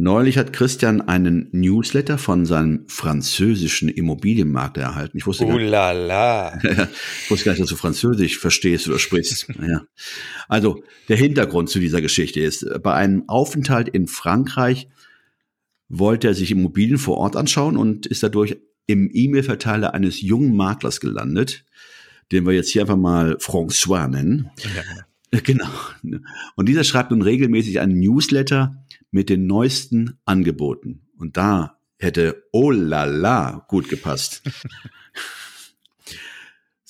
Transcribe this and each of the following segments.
Neulich hat Christian einen Newsletter von seinem französischen Immobilienmakler erhalten. Ich wusste, gar, ich wusste gar nicht, dass du Französisch verstehst oder sprichst. ja. Also der Hintergrund zu dieser Geschichte ist, bei einem Aufenthalt in Frankreich wollte er sich Immobilien vor Ort anschauen und ist dadurch im E-Mail-Verteiler eines jungen Maklers gelandet, den wir jetzt hier einfach mal François nennen. Ja. Genau. Und dieser schreibt nun regelmäßig einen Newsletter, mit den neuesten Angeboten. Und da hätte oh la la gut gepasst.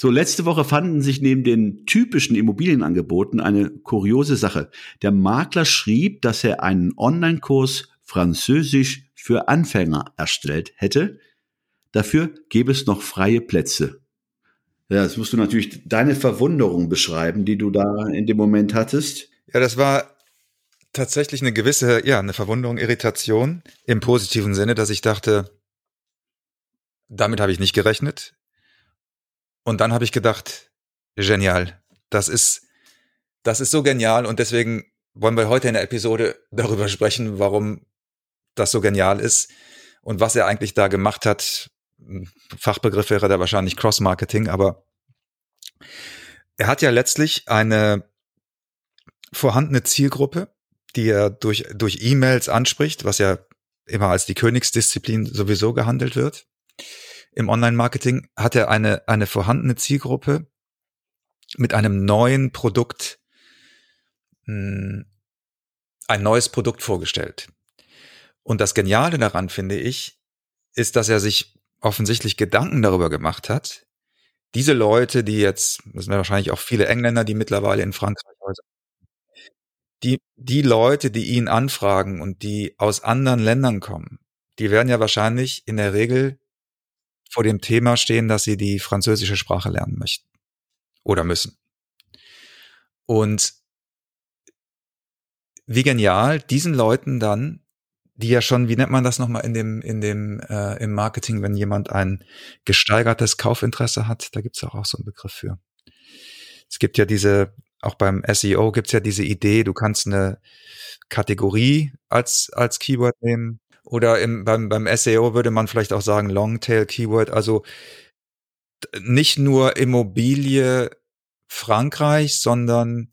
So, letzte Woche fanden sich neben den typischen Immobilienangeboten eine kuriose Sache. Der Makler schrieb, dass er einen Online-Kurs Französisch für Anfänger erstellt hätte. Dafür gäbe es noch freie Plätze. Ja, jetzt musst du natürlich deine Verwunderung beschreiben, die du da in dem Moment hattest. Ja, das war tatsächlich eine gewisse, ja, eine Verwunderung, Irritation im positiven Sinne, dass ich dachte, damit habe ich nicht gerechnet. Und dann habe ich gedacht, genial. Das ist, das ist so genial und deswegen wollen wir heute in der Episode darüber sprechen, warum das so genial ist und was er eigentlich da gemacht hat. Fachbegriff wäre da wahrscheinlich Cross-Marketing, aber er hat ja letztlich eine vorhandene Zielgruppe, die er durch, durch E-Mails anspricht, was ja immer als die Königsdisziplin sowieso gehandelt wird. Im Online-Marketing hat er eine, eine vorhandene Zielgruppe mit einem neuen Produkt, hm, ein neues Produkt vorgestellt. Und das Geniale daran, finde ich, ist, dass er sich offensichtlich Gedanken darüber gemacht hat, diese Leute, die jetzt, das sind wahrscheinlich auch viele Engländer, die mittlerweile in Frankreich die, die Leute, die ihn anfragen und die aus anderen Ländern kommen, die werden ja wahrscheinlich in der Regel vor dem Thema stehen, dass sie die französische Sprache lernen möchten oder müssen. Und wie genial, diesen Leuten dann, die ja schon, wie nennt man das nochmal in dem, in dem, äh, im Marketing, wenn jemand ein gesteigertes Kaufinteresse hat, da gibt's auch, auch so einen Begriff für. Es gibt ja diese auch beim SEO gibt's ja diese Idee, du kannst eine Kategorie als, als Keyword nehmen. Oder im, beim, beim SEO würde man vielleicht auch sagen Longtail Keyword. Also nicht nur Immobilie Frankreich, sondern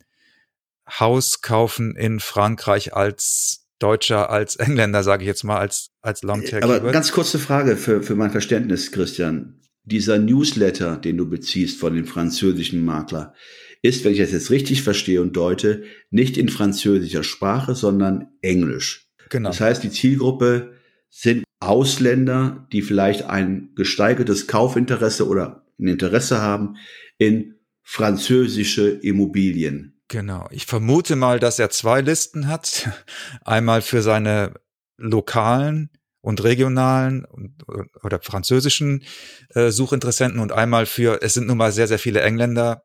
Haus kaufen in Frankreich als Deutscher, als Engländer, sage ich jetzt mal, als, als Longtail. Aber ganz kurze Frage für, für mein Verständnis, Christian. Dieser Newsletter, den du beziehst von dem französischen Makler, ist, wenn ich das jetzt richtig verstehe und deute, nicht in französischer Sprache, sondern Englisch. Genau. Das heißt, die Zielgruppe sind Ausländer, die vielleicht ein gesteigertes Kaufinteresse oder ein Interesse haben in französische Immobilien. Genau. Ich vermute mal, dass er zwei Listen hat. Einmal für seine lokalen und regionalen oder französischen äh, Suchinteressenten und einmal für, es sind nun mal sehr, sehr viele Engländer,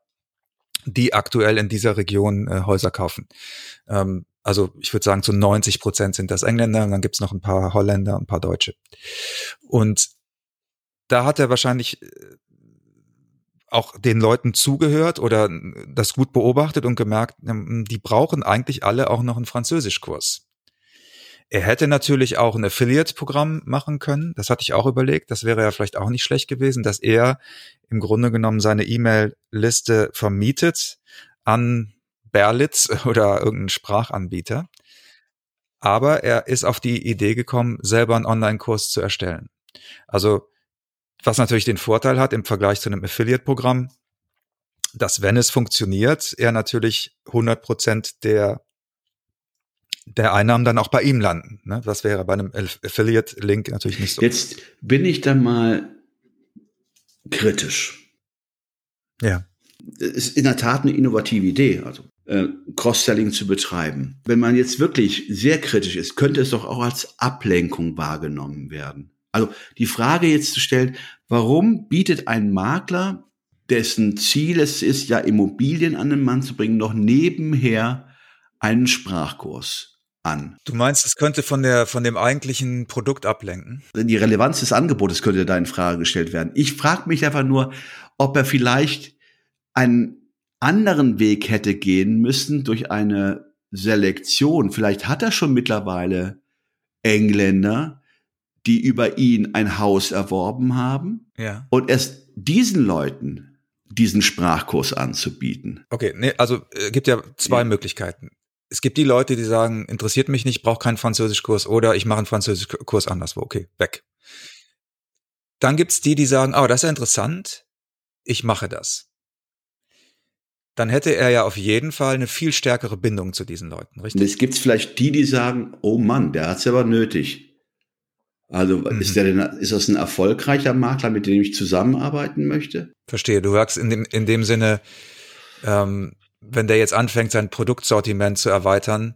die aktuell in dieser Region äh, Häuser kaufen. Ähm, also ich würde sagen, zu 90 Prozent sind das Engländer und dann gibt's noch ein paar Holländer und ein paar Deutsche. Und da hat er wahrscheinlich äh, auch den Leuten zugehört oder das gut beobachtet und gemerkt, ähm, die brauchen eigentlich alle auch noch einen Französischkurs. Er hätte natürlich auch ein Affiliate-Programm machen können. Das hatte ich auch überlegt. Das wäre ja vielleicht auch nicht schlecht gewesen, dass er im Grunde genommen seine E-Mail-Liste vermietet an Berlitz oder irgendeinen Sprachanbieter. Aber er ist auf die Idee gekommen, selber einen Online-Kurs zu erstellen. Also, was natürlich den Vorteil hat im Vergleich zu einem Affiliate-Programm, dass wenn es funktioniert, er natürlich 100 Prozent der der Einnahmen dann auch bei ihm landen. Ne? Das wäre bei einem Affiliate-Link natürlich nicht so. Jetzt bin ich dann mal kritisch. Ja. Es ist in der Tat eine innovative Idee. Also äh, Cross-Selling zu betreiben. Wenn man jetzt wirklich sehr kritisch ist, könnte es doch auch als Ablenkung wahrgenommen werden. Also die Frage jetzt zu stellen, warum bietet ein Makler, dessen Ziel es ist, ja Immobilien an den Mann zu bringen, noch nebenher einen Sprachkurs an? Du meinst, es könnte von der, von dem eigentlichen Produkt ablenken? Die Relevanz des Angebotes könnte da in Frage gestellt werden. Ich frage mich einfach nur, ob er vielleicht einen anderen Weg hätte gehen müssen durch eine Selektion. Vielleicht hat er schon mittlerweile Engländer, die über ihn ein Haus erworben haben. Ja. Und erst diesen Leuten diesen Sprachkurs anzubieten. Okay, nee, also äh, gibt ja zwei ja. Möglichkeiten. Es gibt die Leute, die sagen, interessiert mich nicht, brauche keinen Französischkurs oder ich mache einen Französischkurs anderswo. Okay, weg. Dann gibt's die, die sagen, oh, das ist ja interessant, ich mache das. Dann hätte er ja auf jeden Fall eine viel stärkere Bindung zu diesen Leuten, richtig? Es gibt vielleicht die, die sagen, oh Mann, der hat's aber nötig. Also mhm. ist der denn, ist das ein erfolgreicher Makler, mit dem ich zusammenarbeiten möchte? Verstehe. Du sagst in dem, in dem Sinne, ähm, wenn der jetzt anfängt, sein Produktsortiment zu erweitern,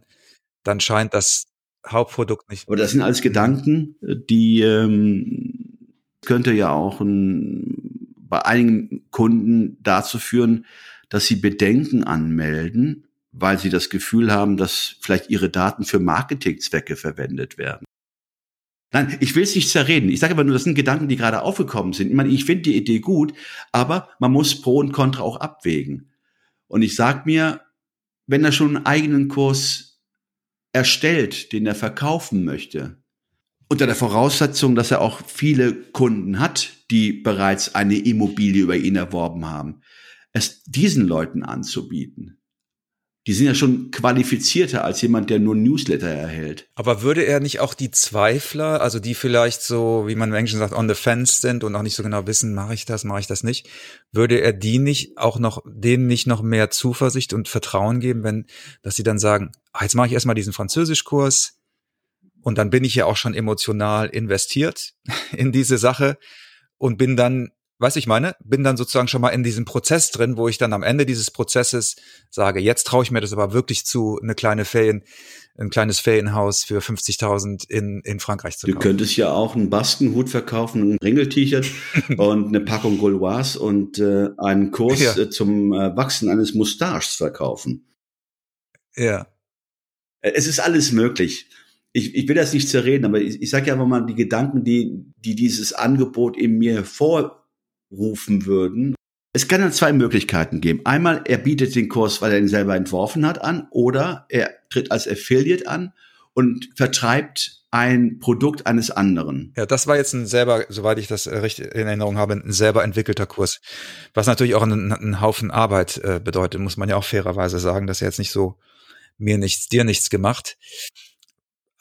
dann scheint das Hauptprodukt nicht. Aber das sind alles Gedanken, die ähm, könnte ja auch ein, bei einigen Kunden dazu führen, dass sie Bedenken anmelden, weil sie das Gefühl haben, dass vielleicht ihre Daten für Marketingzwecke verwendet werden. Nein, ich will es nicht zerreden. Ich sage aber nur, das sind Gedanken, die gerade aufgekommen sind. Ich meine, ich finde die Idee gut, aber man muss Pro und Contra auch abwägen. Und ich sage mir, wenn er schon einen eigenen Kurs erstellt, den er verkaufen möchte, unter der Voraussetzung, dass er auch viele Kunden hat, die bereits eine Immobilie über ihn erworben haben, es diesen Leuten anzubieten die sind ja schon qualifizierter als jemand, der nur Newsletter erhält. Aber würde er nicht auch die Zweifler, also die vielleicht so, wie man im Englischen sagt, on the fence sind und auch nicht so genau wissen, mache ich das, mache ich das nicht, würde er die nicht auch noch, denen nicht noch mehr Zuversicht und Vertrauen geben, wenn, dass sie dann sagen, ah, jetzt mache ich erstmal diesen Französischkurs und dann bin ich ja auch schon emotional investiert in diese Sache und bin dann Weißt ich meine? Bin dann sozusagen schon mal in diesem Prozess drin, wo ich dann am Ende dieses Prozesses sage, jetzt traue ich mir das aber wirklich zu, eine kleine Ferien, ein kleines Ferienhaus für 50.000 in, in Frankreich zu kaufen. Du könntest ja auch einen Baskenhut verkaufen, ein Ringel-T-Shirt und eine Packung Gauloise und äh, einen Kurs ja. äh, zum äh, Wachsen eines Mustaches verkaufen. Ja. Äh, es ist alles möglich. Ich, ich will das nicht zerreden, aber ich, ich sage ja einfach mal die Gedanken, die, die dieses Angebot in mir vor rufen würden. Es kann dann zwei Möglichkeiten geben. Einmal, er bietet den Kurs, weil er ihn selber entworfen hat, an, oder er tritt als Affiliate an und vertreibt ein Produkt eines anderen. Ja, das war jetzt ein selber, soweit ich das richtig in Erinnerung habe, ein selber entwickelter Kurs. Was natürlich auch einen, einen Haufen Arbeit äh, bedeutet, muss man ja auch fairerweise sagen, dass er jetzt nicht so mir nichts, dir nichts gemacht.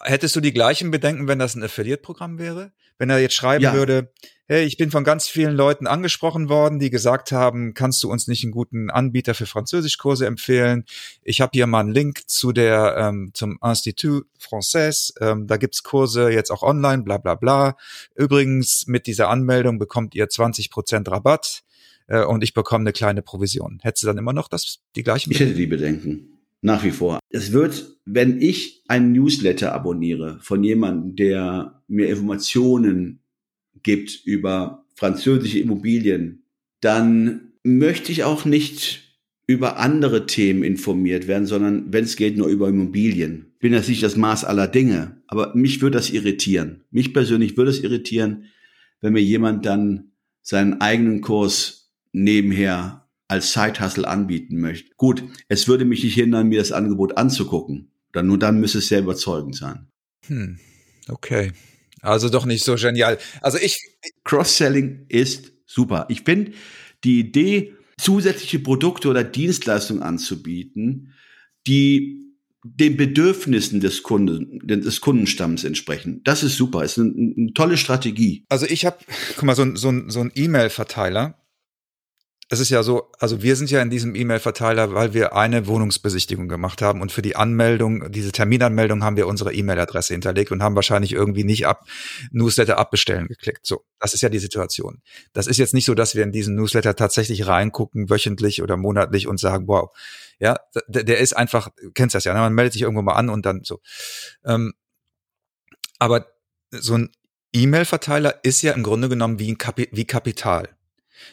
Hättest du die gleichen Bedenken, wenn das ein Affiliate-Programm wäre? Wenn er jetzt schreiben ja. würde, hey, ich bin von ganz vielen Leuten angesprochen worden, die gesagt haben, kannst du uns nicht einen guten Anbieter für Französischkurse empfehlen? Ich habe hier mal einen Link zu der ähm, zum Institut Français. Ähm, da gibt's Kurse jetzt auch online, bla bla bla. Übrigens mit dieser Anmeldung bekommt ihr 20 Prozent Rabatt äh, und ich bekomme eine kleine Provision. Hättest du dann immer noch das die gleichen? Ich hätte die Bedenken. Nach wie vor. Es wird, wenn ich ein Newsletter abonniere von jemandem, der mir Informationen gibt über französische Immobilien, dann möchte ich auch nicht über andere Themen informiert werden, sondern wenn es geht, nur über Immobilien. Ich bin jetzt nicht das Maß aller Dinge, aber mich würde das irritieren. Mich persönlich würde es irritieren, wenn mir jemand dann seinen eigenen Kurs nebenher als Side-Hustle anbieten möchte. Gut, es würde mich nicht hindern, mir das Angebot anzugucken. Dann nur dann müsste es sehr überzeugend sein. Hm, okay. Also doch nicht so genial. Also ich. Cross-Selling ist super. Ich finde die Idee, zusätzliche Produkte oder Dienstleistungen anzubieten, die den Bedürfnissen des Kunden, des Kundenstamms entsprechen. Das ist super. Das ist eine, eine tolle Strategie. Also ich habe, guck mal, so, so, so ein E-Mail-Verteiler, es ist ja so, also wir sind ja in diesem E-Mail-Verteiler, weil wir eine Wohnungsbesichtigung gemacht haben und für die Anmeldung, diese Terminanmeldung haben wir unsere E-Mail-Adresse hinterlegt und haben wahrscheinlich irgendwie nicht ab Newsletter abbestellen geklickt. So, das ist ja die Situation. Das ist jetzt nicht so, dass wir in diesen Newsletter tatsächlich reingucken, wöchentlich oder monatlich und sagen, wow, ja, der, der ist einfach, kennst das ja, ne? man meldet sich irgendwo mal an und dann so. Ähm, aber so ein E-Mail-Verteiler ist ja im Grunde genommen wie, ein Kapi wie Kapital.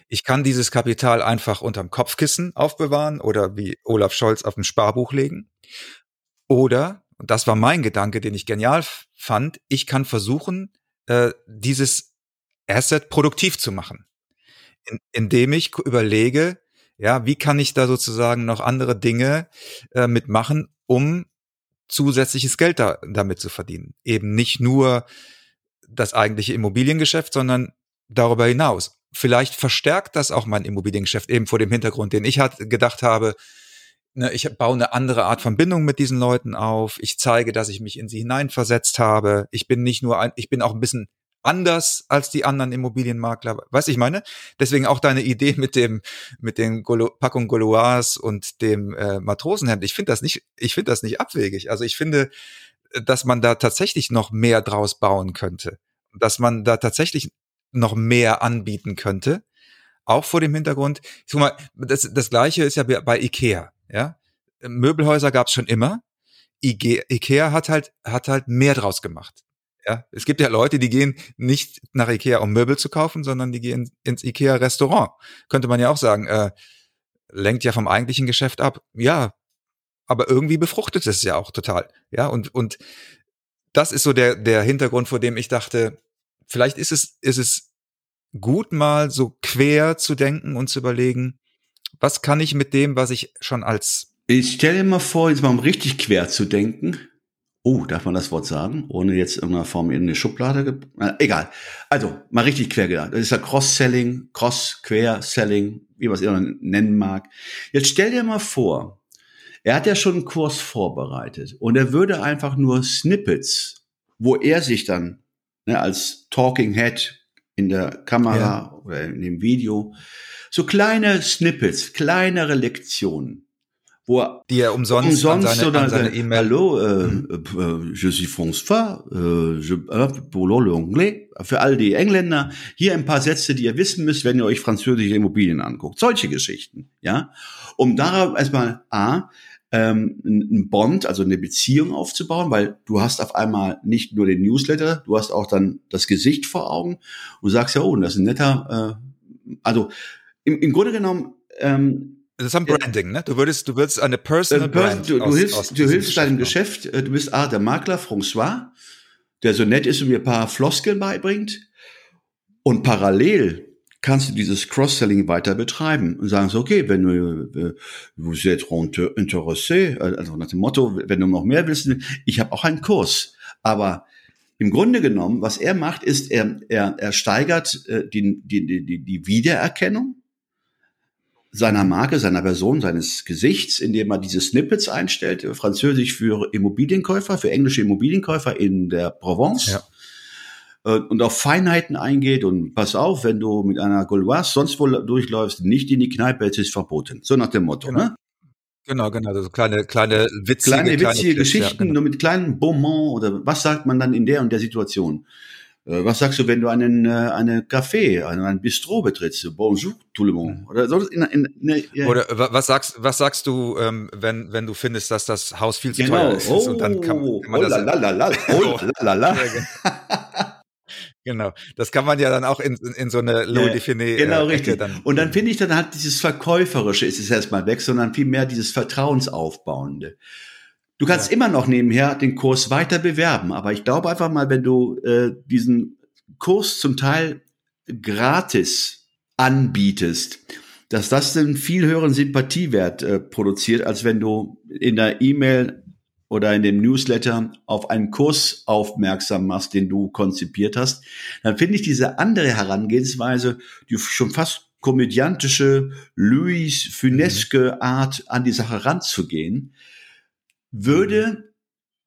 Ich kann dieses Kapital einfach unterm Kopfkissen aufbewahren oder wie Olaf Scholz auf dem Sparbuch legen. Oder, und das war mein Gedanke, den ich genial fand, ich kann versuchen, äh, dieses Asset produktiv zu machen. In, indem ich überlege, ja, wie kann ich da sozusagen noch andere Dinge äh, mitmachen, um zusätzliches Geld da, damit zu verdienen. Eben nicht nur das eigentliche Immobiliengeschäft, sondern darüber hinaus vielleicht verstärkt das auch mein Immobiliengeschäft eben vor dem Hintergrund, den ich hat, gedacht habe, ne, ich baue eine andere Art von Bindung mit diesen Leuten auf. Ich zeige, dass ich mich in sie hineinversetzt habe. Ich bin nicht nur ein, ich bin auch ein bisschen anders als die anderen Immobilienmakler. Weißt ich meine? Deswegen auch deine Idee mit dem, mit den Golo, Packung Golois und dem äh, Matrosenhemd. Ich finde das nicht, ich finde das nicht abwegig. Also ich finde, dass man da tatsächlich noch mehr draus bauen könnte. Dass man da tatsächlich noch mehr anbieten könnte. Auch vor dem Hintergrund, guck mal, das, das gleiche ist ja bei Ikea, ja. Möbelhäuser gab es schon immer. Ikea hat halt, hat halt mehr draus gemacht. Ja, es gibt ja Leute, die gehen nicht nach Ikea, um Möbel zu kaufen, sondern die gehen ins Ikea-Restaurant. Könnte man ja auch sagen, äh, lenkt ja vom eigentlichen Geschäft ab. Ja, aber irgendwie befruchtet es ja auch total. Ja, und, und das ist so der, der Hintergrund, vor dem ich dachte, vielleicht ist es, ist es gut mal so quer zu denken und zu überlegen, was kann ich mit dem, was ich schon als Ich stelle mal vor, jetzt mal richtig quer zu denken. Oh, darf man das Wort sagen, ohne jetzt in irgendeiner Form in eine Schublade? Äh, egal. Also, mal richtig quer gedacht. Das ist ja Cross-Selling, Cross-Quer-Selling, wie man es immer nennen mag. Jetzt stell dir mal vor, er hat ja schon einen Kurs vorbereitet und er würde einfach nur Snippets, wo er sich dann ne, als Talking Head in der Kamera ja. oder in dem Video. So kleine Snippets, kleinere Lektionen, wo er die er umsonst, umsonst an seine, oder an seine E-Mail. Hallo, äh, mhm. äh, je suis François, äh, je parle l'anglais. Für all die Engländer hier ein paar Sätze, die ihr wissen müsst, wenn ihr euch französische Immobilien anguckt. Solche Geschichten, ja. Um darauf erstmal a ähm, ein Bond, also eine Beziehung aufzubauen, weil du hast auf einmal nicht nur den Newsletter, du hast auch dann das Gesicht vor Augen und sagst ja, oh, das ist ein netter, äh, also im, im Grunde genommen ähm, das ist ein Branding, ne? Du würdest, du würdest eine Personal äh, Brand. Du, du aus, hilfst, aus du hilfst deinem Geschäft. Äh, du bist ah, der Makler François, der so nett ist und mir ein paar Floskeln beibringt. Und parallel kannst du dieses Cross-Selling weiter betreiben und sagen so, okay, wenn du, vous êtes intéressé, also nach dem Motto, wenn du noch mehr willst, ich habe auch einen Kurs. Aber im Grunde genommen, was er macht, ist, er, er, er steigert äh, die, die, die, die Wiedererkennung seiner Marke, seiner Person, seines Gesichts, indem er diese Snippets einstellt, französisch für Immobilienkäufer, für englische Immobilienkäufer in der Provence. Ja äh, und auf Feinheiten eingeht und pass auf, wenn du mit einer Gauloise sonst wo durchläufst, nicht in die Kneipe, es ist verboten. So nach dem Motto, genau. ne? Genau, genau, so kleine, kleine witzige, kleine, witzige kleine Geschichten, ja, genau. nur mit kleinen Bonbons oder was sagt man dann in der und der Situation? Äh, was sagst du, wenn du einen, äh, eine Café, einen, ein Bistro betrittst? Bonjour, tout le monde. Oder, so in, in, in, ja. Oder was sagst, was sagst du, ähm, wenn, wenn du findest, dass das Haus viel zu genau. teuer ist? Oh, und dann kann, kann man oh, das, la, la, la, oh, la, la, la. Genau, das kann man ja dann auch in, in, in so eine Louis ja, Define. Genau, äh, richtig. Dann, und dann finde ich dann halt dieses Verkäuferische ist es erstmal weg, sondern vielmehr dieses Vertrauensaufbauende. Du kannst ja. immer noch nebenher den Kurs weiter bewerben, aber ich glaube einfach mal, wenn du äh, diesen Kurs zum Teil gratis anbietest, dass das einen viel höheren Sympathiewert äh, produziert, als wenn du in der E-Mail oder in dem Newsletter auf einen Kurs aufmerksam machst, den du konzipiert hast, dann finde ich diese andere Herangehensweise, die schon fast komödiantische, Louis Funeske mhm. Art an die Sache ranzugehen, würde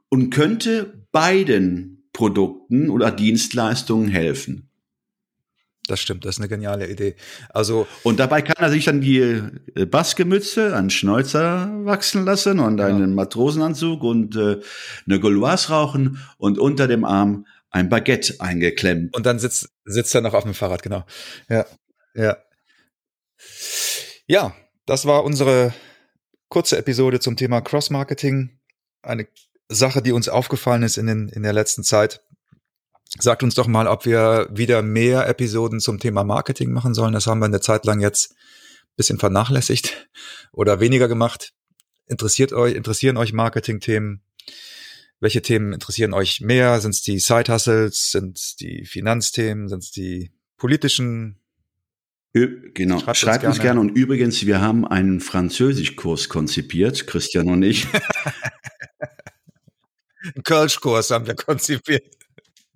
und könnte beiden Produkten oder Dienstleistungen helfen. Das stimmt, das ist eine geniale Idee. Also und dabei kann er sich dann die äh, Baskenmütze, einen Schnäuzer wachsen lassen und einen ja. Matrosenanzug und äh, eine Gauloise rauchen und unter dem Arm ein Baguette eingeklemmt. Und dann sitzt sitzt er noch auf dem Fahrrad, genau. Ja, ja, ja. Das war unsere kurze Episode zum Thema Cross Marketing. Eine Sache, die uns aufgefallen ist in, den, in der letzten Zeit. Sagt uns doch mal, ob wir wieder mehr Episoden zum Thema Marketing machen sollen. Das haben wir eine Zeit lang jetzt ein bisschen vernachlässigt oder weniger gemacht. Interessiert euch, interessieren euch Marketing-Themen? Welche Themen interessieren euch mehr? Sind es die Side-Hustles? Sind es die Finanzthemen? Sind es die politischen? Genau, schreibt, schreibt uns, gerne. uns, gerne. Und übrigens, wir haben einen Französischkurs konzipiert, Christian und ich. Einen Kölschkurs haben wir konzipiert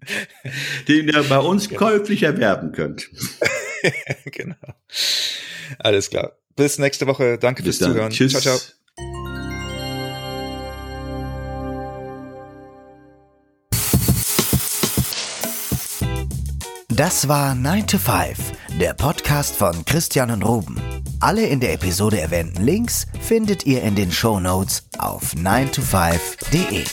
den ihr bei uns genau. käuflich erwerben könnt. genau. Alles klar. Bis nächste Woche. Danke Bis fürs dann. Zuhören. Tschüss. Ciao, ciao. Das war 9 to 5, der Podcast von Christian und Ruben. Alle in der Episode erwähnten Links findet ihr in den Show Notes auf 9to5.de.